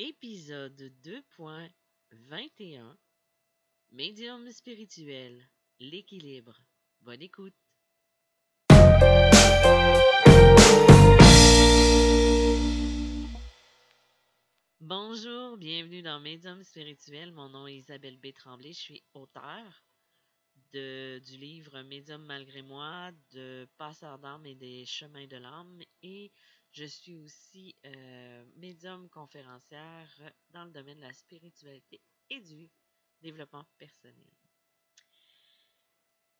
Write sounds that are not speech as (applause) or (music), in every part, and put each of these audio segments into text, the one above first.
Épisode 2.21 Médium spirituel, l'équilibre. Bonne écoute. Bonjour, bienvenue dans Médium spirituel. Mon nom est Isabelle B. Tremblay. Je suis auteure de, du livre Médium malgré moi, de Passeur d'âme et des chemins de l'âme et je suis aussi euh, médium conférencière dans le domaine de la spiritualité et du développement personnel.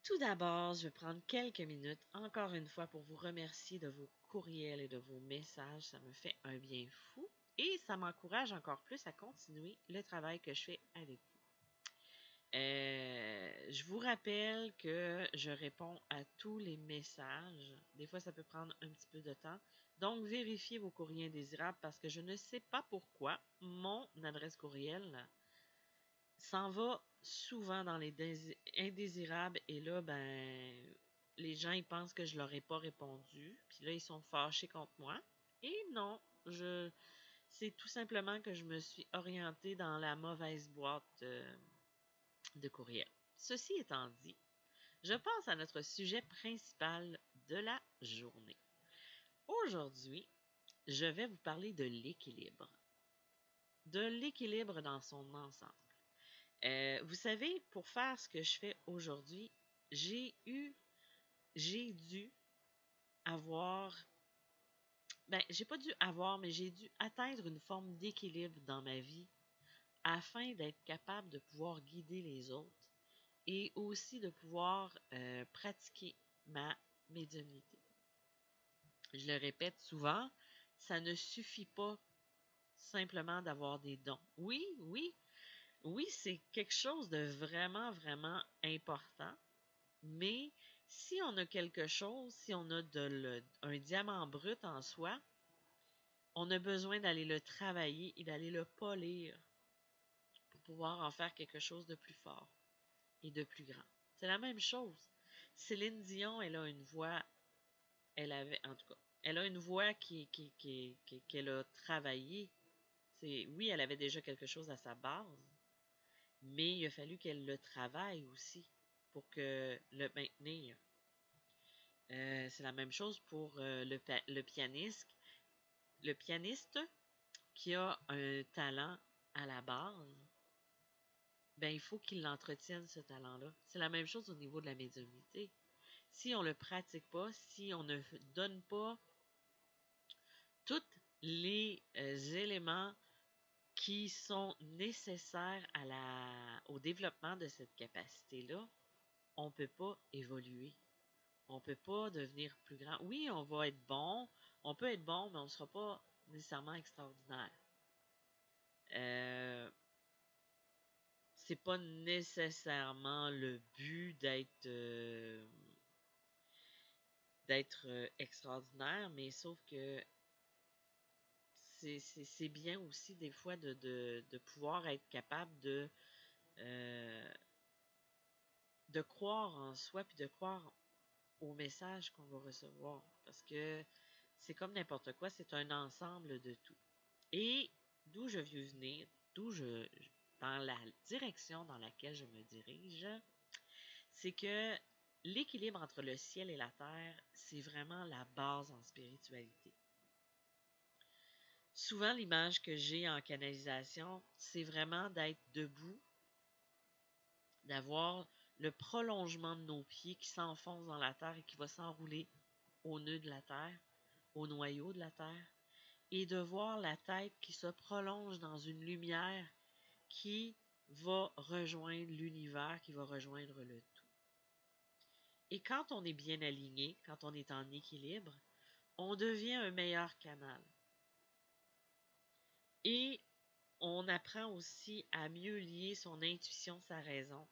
Tout d'abord, je vais prendre quelques minutes, encore une fois, pour vous remercier de vos courriels et de vos messages. Ça me fait un bien fou et ça m'encourage encore plus à continuer le travail que je fais avec vous. Euh, je vous rappelle que je réponds à tous les messages. Des fois, ça peut prendre un petit peu de temps. Donc, vérifiez vos courriers indésirables parce que je ne sais pas pourquoi mon adresse courriel s'en va souvent dans les indésirables et là, ben, les gens ils pensent que je leur ai pas répondu, puis là ils sont fâchés contre moi. Et non, je c'est tout simplement que je me suis orientée dans la mauvaise boîte de, de courriel. Ceci étant dit, je passe à notre sujet principal de la journée. Aujourd'hui, je vais vous parler de l'équilibre. De l'équilibre dans son ensemble. Euh, vous savez, pour faire ce que je fais aujourd'hui, j'ai eu, j'ai dû avoir, ben, j'ai pas dû avoir, mais j'ai dû atteindre une forme d'équilibre dans ma vie afin d'être capable de pouvoir guider les autres et aussi de pouvoir euh, pratiquer ma médiumnité je le répète souvent, ça ne suffit pas simplement d'avoir des dons. Oui, oui, oui, c'est quelque chose de vraiment, vraiment important, mais si on a quelque chose, si on a un diamant brut en soi, on a besoin d'aller le travailler et d'aller le polir pour pouvoir en faire quelque chose de plus fort et de plus grand. C'est la même chose. Céline Dion, elle a une voix, elle avait, en tout cas, elle a une voix qui, qui, qu'elle a travaillé. C'est, oui, elle avait déjà quelque chose à sa base, mais il a fallu qu'elle le travaille aussi pour le maintenir. Euh, c'est la même chose pour euh, le, le pianiste. Le pianiste qui a un talent à la base, ben il faut qu'il l'entretienne ce talent-là. C'est la même chose au niveau de la médiumnité. Si on ne le pratique pas, si on ne donne pas tous les euh, éléments qui sont nécessaires au développement de cette capacité-là, on ne peut pas évoluer. On ne peut pas devenir plus grand. Oui, on va être bon, on peut être bon, mais on ne sera pas nécessairement extraordinaire. Euh, c'est pas nécessairement le but d'être euh, d'être euh, extraordinaire, mais sauf que c'est bien aussi des fois de, de, pouvoir être capable de, euh, de croire en soi puis de croire au message qu'on va recevoir. Parce que c'est comme n'importe quoi, c'est un ensemble de tout. Et d'où je veux venir, d'où je, dans la direction dans laquelle je me dirige, c'est que l'équilibre entre le ciel et la terre, c'est vraiment la base en spiritualité. Souvent, l'image que j'ai en canalisation, c'est vraiment d'être debout, d'avoir le prolongement de nos pieds qui s'enfonce dans la terre et qui va s'enrouler au nœud de la terre, au noyau de la terre, et de voir la tête qui se prolonge dans une lumière qui va rejoindre l'univers, qui va rejoindre le. Et quand on est bien aligné, quand on est en équilibre, on devient un meilleur canal. Et on apprend aussi à mieux lier son intuition, sa raison,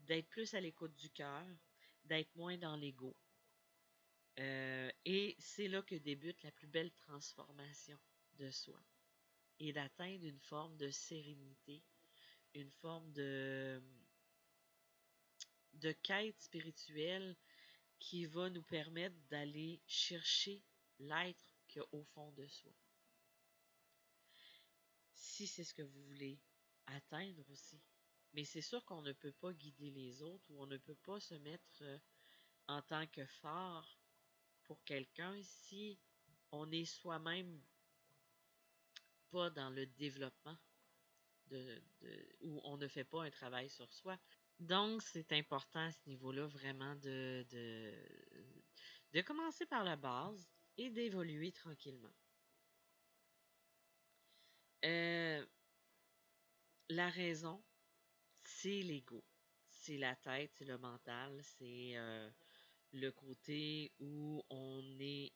d'être plus à l'écoute du cœur, d'être moins dans l'ego. Euh, et c'est là que débute la plus belle transformation de soi et d'atteindre une forme de sérénité, une forme de, de quête spirituelle qui va nous permettre d'aller chercher l'être qu'il y a au fond de soi. si c'est ce que vous voulez atteindre aussi. Mais c'est sûr qu'on ne peut pas guider les autres ou on ne peut pas se mettre euh, en tant que phare pour quelqu'un si on est soi-même pas dans le développement de, où on ne fait pas un travail sur soi. Donc, c'est important à ce niveau-là vraiment de, de, de commencer par la base et d'évoluer tranquillement. Euh, la raison, c'est l'ego. C'est la tête, c'est le mental, c'est euh, le côté où on est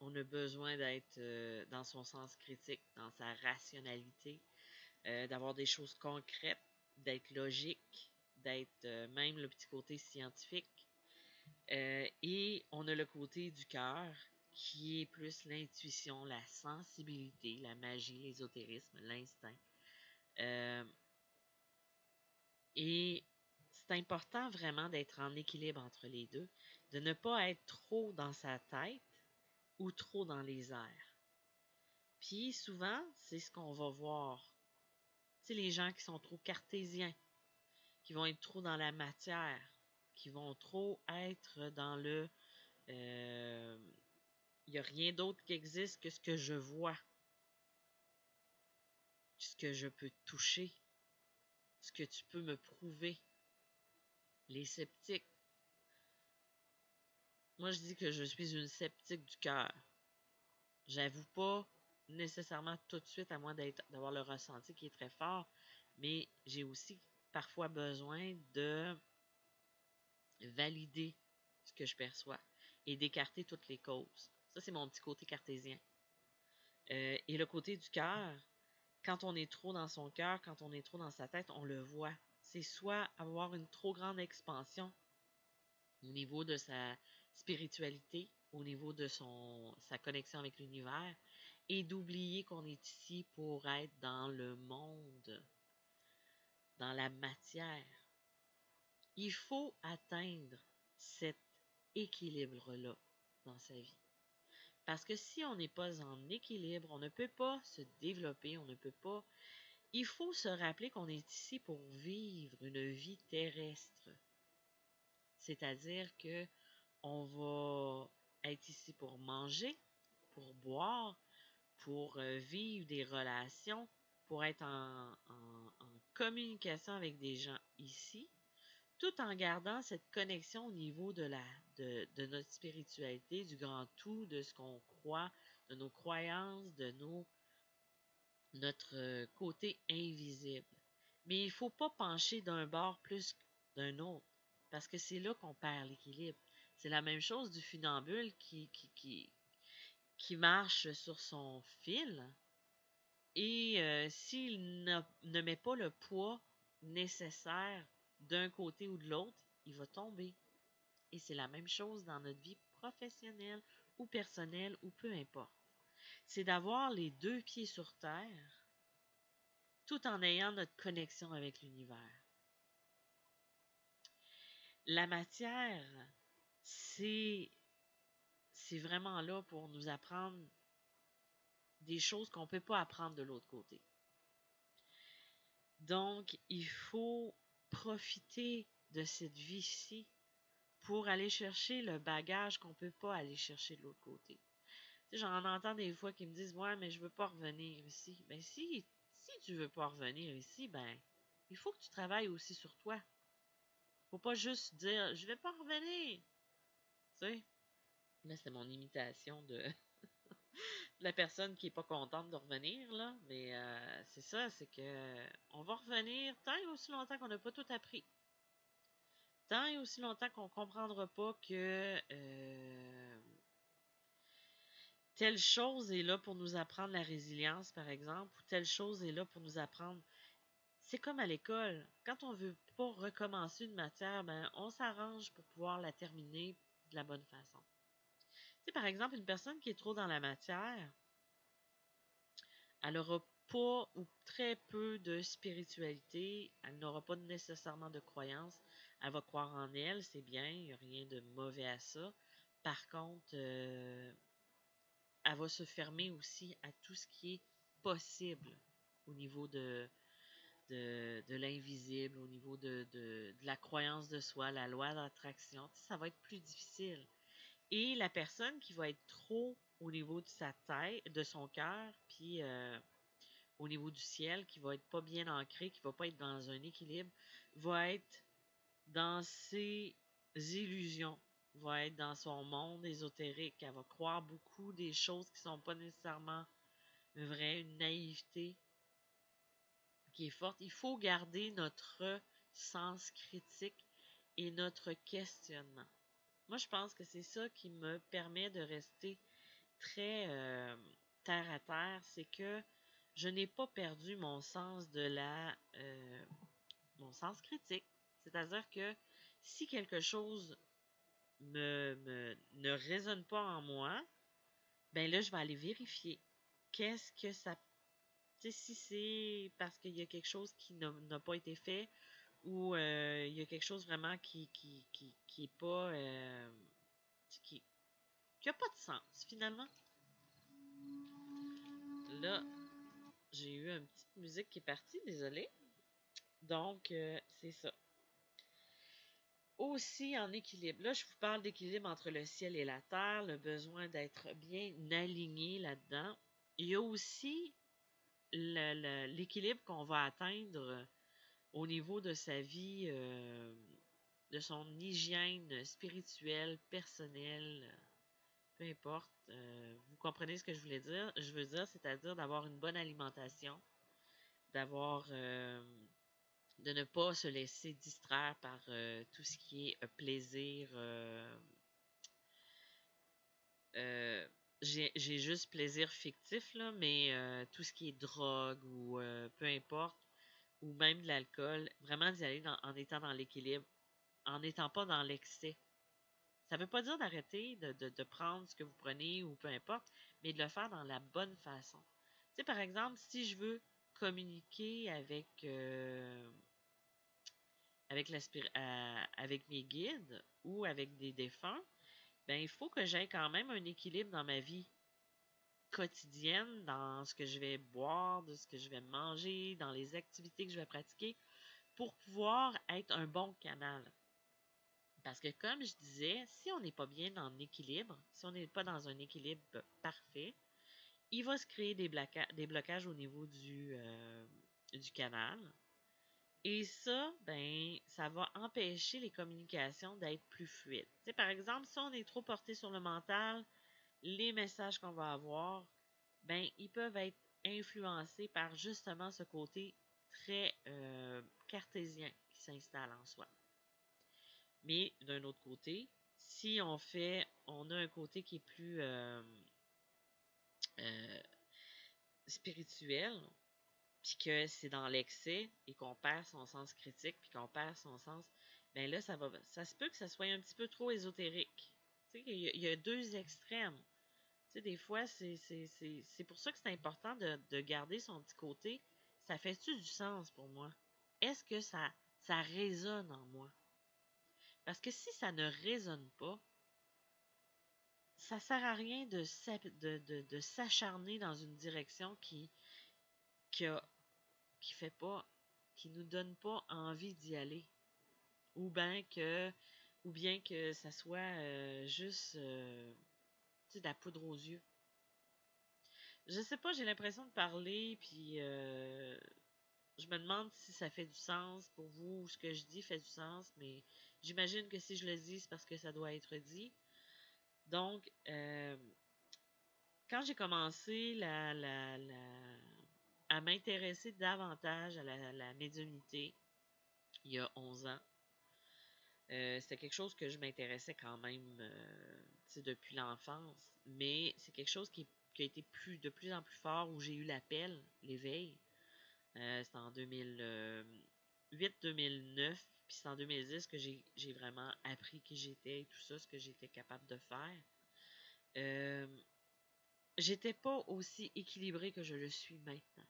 on a besoin d'être euh, dans son sens critique, dans sa rationalité, d'avoir des choses concrètes, d'être logique, d'être même le petit côté scientifique. et on a le côté du cœur qui est plus l'intuition, la sensibilité, la magie, l'ésotérisme, l'instinct. Euh, et c'est important vraiment d'être en équilibre entre les deux, de ne pas être trop dans sa tête ou trop dans les airs. Puis souvent, c'est ce qu'on va voir. Les gens qui sont trop cartésiens, qui vont être trop dans la matière, qui vont trop être dans le euh, il n'y a rien d'autre qui existe que ce que je vois, ce que je peux toucher, ce que tu peux me prouver. Les sceptiques. Moi, je dis que je suis une sceptique du cœur. J'avoue pas nécessairement tout de suite, à moins d'avoir le ressenti qui est très fort, mais j'ai aussi parfois besoin de valider ce que je perçois et d'écarter toutes les causes. Ça, c'est mon petit côté cartésien. Euh, et le côté du cœur, quand on est trop dans son cœur, quand on est trop dans sa tête, on le voit. C'est soit avoir une trop grande expansion au niveau de sa spiritualité, au niveau de sa connexion avec l'univers, et d'oublier qu'on est ici pour être dans le monde, dans la matière. Il faut atteindre cet équilibre-là dans sa vie. Parce que si on n'est pas en équilibre, on ne peut pas se développer, on ne peut pas. Il faut se rappeler qu'on est ici pour vivre une vie terrestre. C'est-à-dire que on va être ici pour manger, pour boire, pour euh, vivre des relations, pour être en communication avec des gens ici, tout en gardant cette connexion au niveau de, la, de, notre spiritualité, du grand tout, de ce qu'on croit, de nos croyances, de nos, notre euh, côté invisible. Mais il ne faut pas pencher d'un bord plus d'un autre, parce que c'est là qu'on perd l'équilibre. C'est la même chose du funambule qui, qui, qui marche sur son fil. Et euh, s'il ne met pas le poids nécessaire d'un côté ou de l'autre, il va tomber. Et c'est la même chose dans notre vie professionnelle ou personnelle ou peu importe. C'est d'avoir les deux pieds sur terre tout en ayant notre connexion avec l'univers. La matière, c'est c'est vraiment là pour nous apprendre des choses qu'on ne peut pas apprendre de l'autre côté. Donc, il faut profiter de cette vie-ci pour aller chercher le bagage qu'on ne peut pas aller chercher de l'autre côté. J'en entends des fois qui me disent Ouais, mais je veux pas revenir ici. Ben si, tu veux pas revenir ici, ben il faut que tu travailles aussi sur toi. Faut pas juste dire je vais pas revenir. Tu sais? Là, c'est mon imitation (laughs) de la personne qui est pas contente de revenir, là. Mais euh, c'est ça, c'est que on va revenir tant et aussi longtemps qu'on n'a pas tout appris. Tant et aussi longtemps qu'on comprendra pas que euh, telle chose est là pour nous apprendre la résilience, par exemple, ou telle chose est là pour nous apprendre. C'est comme à l'école. Quand on veut pas recommencer une matière, ben, on s'arrange pour pouvoir la terminer de la bonne façon par exemple, une personne qui est trop dans la matière, elle n'aura pas ou très peu de spiritualité, elle n'aura pas nécessairement de croyance, elle va croire en elle, c'est bien, il n'y a rien de mauvais à ça. Par contre, euh, elle va se fermer aussi à tout ce qui est possible au niveau de, de, l'invisible, au niveau de, de, la croyance de soi, la loi d'attraction, ça va être plus difficile. Et la personne qui va être trop au niveau de sa tête, de son cœur, puis euh, au niveau du ciel, qui va être pas bien ancré, qui va pas être dans un équilibre, va être dans ses illusions, va être dans son monde ésotérique, elle va croire beaucoup des choses qui sont pas nécessairement vraies, une naïveté qui est forte. Il faut garder notre sens critique et notre questionnement. Moi, je pense que c'est ça qui me permet de rester très euh, terre à terre, c'est que je n'ai pas perdu mon sens de la euh, mon sens critique. C'est-à-dire que si quelque chose me, me, ne résonne pas en moi, ben là, je vais aller vérifier. Qu'est-ce que ça. Tu sais, si c'est parce qu'il y a quelque chose qui n'a pas été fait ou euh, il y a quelque chose vraiment qui qui, qui, qui est pas. Euh, qui, qui a pas de sens, finalement. Là, j'ai eu une petite musique qui est partie, désolé. Donc, euh, c'est ça aussi en équilibre. Là, je vous parle d'équilibre entre le ciel et la terre, le besoin d'être bien aligné là-dedans. Il y a aussi l'équilibre qu'on va atteindre au niveau de sa vie, euh, de son hygiène spirituelle, personnelle, peu importe. Euh, vous comprenez ce que je voulais dire? Je veux dire, c'est-à-dire d'avoir une bonne alimentation, d'avoir euh, de ne pas se laisser distraire par euh, tout ce qui est euh, plaisir. Euh, j'ai juste plaisir fictif, là, mais tout ce qui est drogue ou peu importe, ou même de l'alcool, vraiment d'y aller en étant dans l'équilibre, en n'étant pas dans l'excès. Ça ne veut pas dire d'arrêter de, prendre ce que vous prenez ou peu importe, mais de le faire dans la bonne façon. Tu sais, par exemple, si je veux communiquer avec avec, euh, avec mes guides ou avec des défunts, ben, il faut que j'aie quand même un équilibre dans ma vie quotidienne, dans ce que je vais boire, de ce que je vais manger, dans les activités que je vais pratiquer, pour pouvoir être un bon canal. Parce que comme je disais, si on n'est pas bien en équilibre, si on n'est pas dans un équilibre parfait, il va se créer des, blocages au niveau du, euh, du canal. Et ça, ben, ça va empêcher les communications d'être plus fluides. par exemple, si on est trop porté sur le mental, les messages qu'on va avoir, ben, ils peuvent être influencés par justement ce côté très euh, cartésien qui s'installe en soi. Mais d'un autre côté, si on fait, on a un côté qui est plus euh, euh, spirituel, puis que c'est dans l'excès et qu'on perd son sens critique, puis qu'on perd son sens, ben là, ça va, ça se peut que ça soit un petit peu trop ésotérique. Tu sais, il y, a deux extrêmes. Sais, des fois, c'est, pour ça que c'est important de, de, garder son petit côté. Ça fait-tu du sens pour moi? Est-ce que ça, ça résonne en moi? Parce que si ça ne résonne pas, ça sert à rien de, de, de, s'acharner dans une direction qui, qui qui fait pas, qui nous donne pas envie d'y aller. Ou bien que, ou bien que ça soit euh, juste, euh, de la poudre aux yeux. Je sais pas, j'ai l'impression de parler, puis euh, je me demande si ça fait du sens pour vous, ou ce que je dis fait du sens, mais j'imagine que si je le dis, c'est parce que ça doit être dit. Donc, quand j'ai commencé à m'intéresser davantage à la, médiumnité il y a 11 ans. Euh, c'était quelque chose que je m'intéressais quand même euh, depuis l'enfance, mais c'est quelque chose qui, a été de plus en plus fort où j'ai eu l'appel, l'éveil. Euh, c'était en 2008-2009, puis c'est en 2010 que j'ai vraiment appris qui j'étais et tout ça, ce que j'étais capable de faire. j'étais pas aussi équilibrée que je le suis maintenant.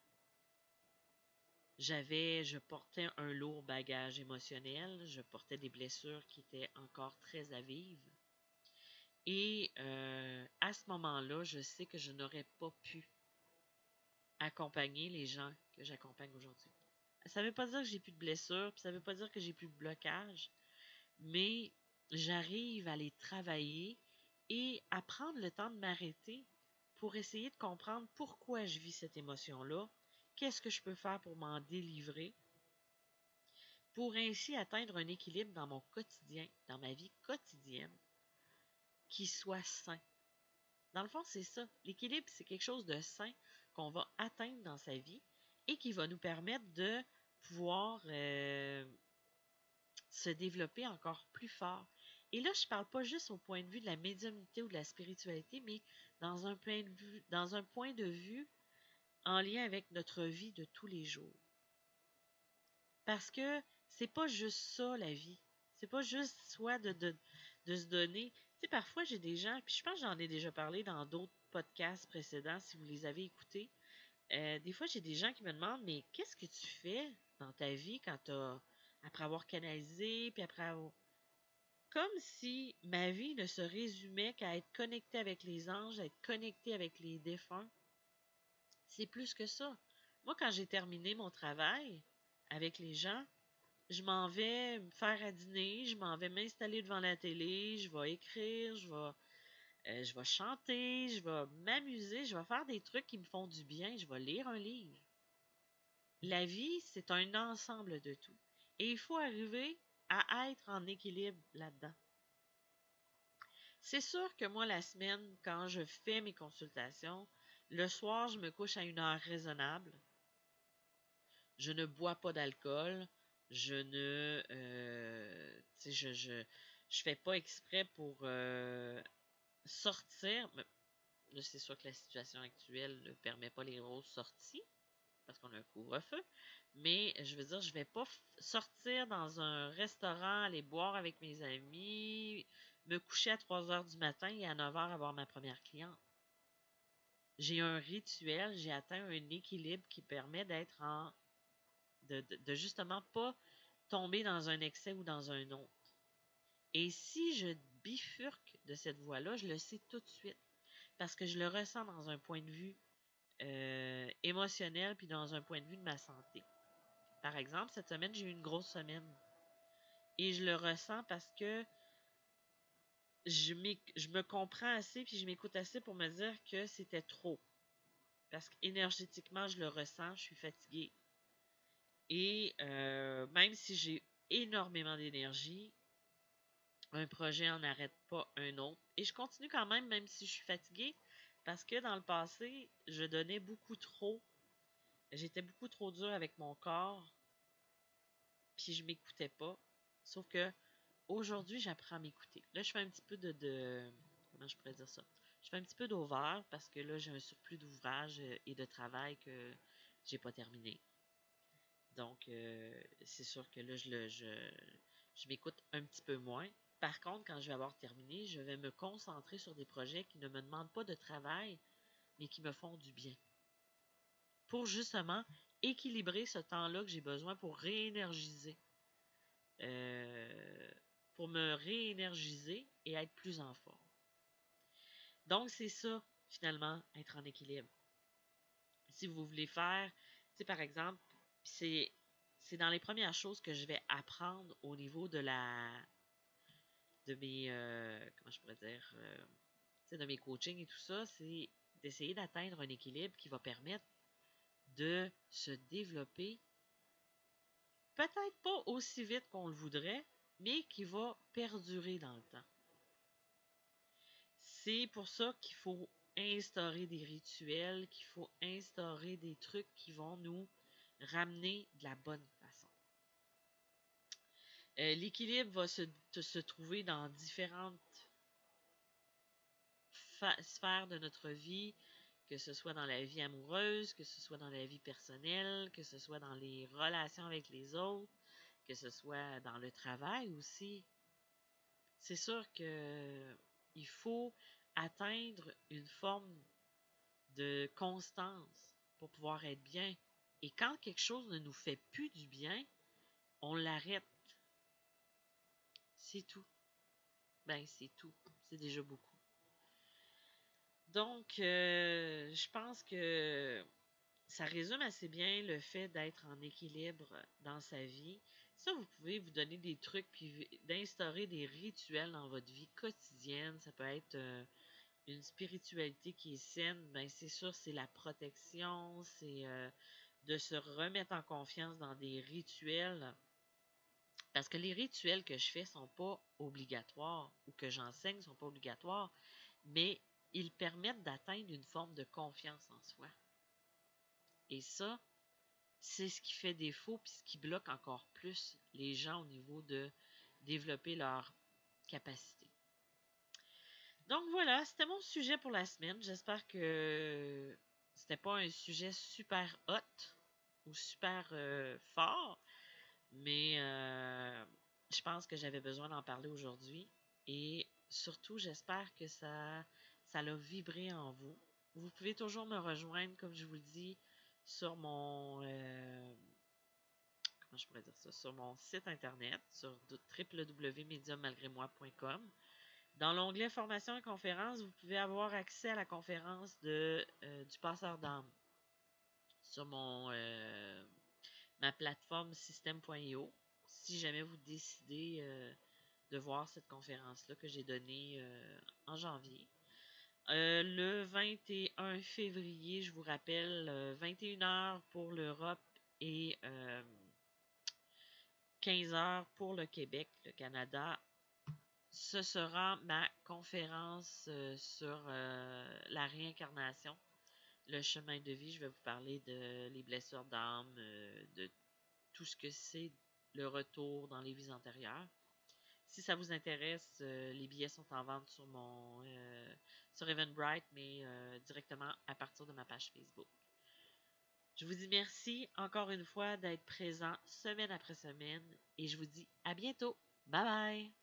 J'avais, je portais un lourd bagage émotionnel, je portais des blessures qui étaient encore très à vivre. Et euh, à ce moment-là, je sais que je n'aurais pas pu accompagner les gens que j'accompagne aujourd'hui. Ça ne veut pas dire que j'ai plus de blessures, puis ça ne veut pas dire que j'ai plus de blocage, mais j'arrive à les travailler et à prendre le temps de m'arrêter pour essayer de comprendre pourquoi je vis cette émotion-là, qu'est-ce que je peux faire pour m'en délivrer, pour ainsi atteindre un équilibre dans mon quotidien, dans ma vie quotidienne, qui soit sain. Dans le fond, c'est ça. L'équilibre, c'est quelque chose de sain qu'on va atteindre dans sa vie et qui va nous permettre de pouvoir euh, se développer encore plus fort. Et là, je ne parle pas juste au point de vue de la médiumnité ou de la spiritualité, mais dans un point de vue, en lien avec notre vie de tous les jours. Parce que c'est pas juste ça la vie. C'est pas juste soit de, de, de se donner. Parfois j'ai des gens, puis je pense que j'en ai déjà parlé dans d'autres podcasts précédents, si vous les avez écoutés. Euh, des fois, j'ai des gens qui me demandent Mais qu'est-ce que tu fais dans ta vie quand tu après avoir canalisé, puis après avoir. Comme si ma vie ne se résumait qu'à être connecté avec les anges, à être connecté avec les défunts. C'est plus que ça. Moi, quand j'ai terminé mon travail avec les gens, je m'en vais faire à dîner, je m'en vais m'installer devant la télé, je vais écrire, je vais, euh, je vais chanter, je vais m'amuser, je vais faire des trucs qui me font du bien, je vais lire un livre. La vie, c'est un ensemble de tout. Et il faut arriver à être en équilibre là-dedans. C'est sûr que moi, la semaine, quand je fais mes consultations, le soir, je me couche à une heure raisonnable. Je ne bois pas d'alcool. Je ne. Euh, je, je, je fais pas exprès pour euh, sortir. C'est sûr que la situation actuelle ne permet pas les grosses sorties parce qu'on a un couvre-feu. Mais je veux dire, je vais pas sortir dans un restaurant, aller boire avec mes amis, me coucher à 3 heures du matin et à 9 heures avoir ma première cliente. J'ai un rituel, j'ai atteint un équilibre qui permet d'être en. De, justement pas tomber dans un excès ou dans un autre. Et si je bifurque de cette voie-là, je le sais tout de suite. Parce que je le ressens dans un point de vue euh, émotionnel puis dans un point de vue de ma santé. Par exemple, cette semaine, j'ai eu une grosse semaine. Et je le ressens parce que je, je me comprends assez puis je m'écoute assez pour me dire que c'était trop. Parce qu'énergétiquement, je le ressens, je suis fatiguée. Et euh, même si j'ai énormément d'énergie, un projet n'en arrête pas un autre. Et je continue quand même, même si je suis fatiguée, parce que dans le passé, je donnais beaucoup trop. J'étais beaucoup trop dur avec mon corps. Puis je m'écoutais pas. Sauf que aujourd'hui, j'apprends à m'écouter. Là, je fais un petit peu de, Comment je pourrais dire ça? Je fais un petit peu d'over parce que là, j'ai un surplus d'ouvrage euh, et de travail que j'ai pas terminé. Donc, euh, c'est sûr que là, je, je, je m'écoute un petit peu moins. Par contre, quand je vais avoir terminé, je vais me concentrer sur des projets qui ne me demandent pas de travail, mais qui me font du bien. Pour justement équilibrer ce temps-là que j'ai besoin pour réénergiser. Euh, pour me réénergiser et être plus en forme. Donc, c'est ça, finalement, être en équilibre. Si vous voulez faire, tu sais, par exemple, c'est, c'est dans les premières choses que je vais apprendre au niveau de la, de mes, euh, comment je pourrais dire, euh, de mes coachings et tout ça, c'est d'essayer d'atteindre un équilibre qui va permettre de se développer, peut-être pas aussi vite qu'on le voudrait, mais qui va perdurer dans le temps. C'est pour ça qu'il faut instaurer des rituels, qu'il faut instaurer des trucs qui vont nous ramener de la bonne façon. Euh, l'équilibre va se, se, trouver dans différentes sphères de notre vie, que ce soit dans la vie amoureuse, que ce soit dans la vie personnelle, que ce soit dans les relations avec les autres, que ce soit dans le travail aussi. C'est sûr que il faut atteindre une forme de constance pour pouvoir être bien. Et quand quelque chose ne nous fait plus du bien, on l'arrête. C'est tout. Ben, c'est tout. C'est déjà beaucoup. Donc, euh, je pense que ça résume assez bien le fait d'être en équilibre dans sa vie. Ça, vous pouvez vous donner des trucs puis d'instaurer des rituels dans votre vie quotidienne. Ça peut être euh, une spiritualité qui est saine. Ben, c'est sûr, c'est la protection, c'est euh, de se remettre en confiance dans des rituels. Parce que les rituels que je fais sont pas obligatoires ou que j'enseigne sont pas obligatoires, mais ils permettent d'atteindre une forme de confiance en soi. Et ça, c'est ce qui fait défaut puis ce qui bloque encore plus les gens au niveau de développer leur capacité. Donc voilà, c'était mon sujet pour la semaine. J'espère que c'était pas un sujet super hot ou super euh, fort, mais euh, je pense que j'avais besoin d'en parler aujourd'hui. Et surtout, j'espère que ça, ça l'a vibré en vous. Vous pouvez toujours me rejoindre, comme je vous le dis, sur mon euh, je pourrais dire ça, sur mon site internet, sur www.mediummalgrémoi.com. Dans l'onglet Formation et conférences, vous pouvez avoir accès à la conférence de, euh, du passeur d'âme sur mon euh, ma plateforme système.io. Si jamais vous décidez euh, de voir cette conférence-là que j'ai donnée en janvier. le 21 février, je vous rappelle, 21h pour l'Europe et 15h pour le Québec, le Canada, ce sera ma conférence euh, sur euh, la réincarnation, le chemin de vie. Je vais vous parler de les blessures d'âme, euh, de tout ce que c'est le retour dans les vies antérieures. Si ça vous intéresse, les billets sont en vente sur mon sur Eventbrite, mais directement à partir de ma page Facebook. Je vous dis merci encore une fois d'être présent semaine après semaine et je vous dis à bientôt. Bye bye!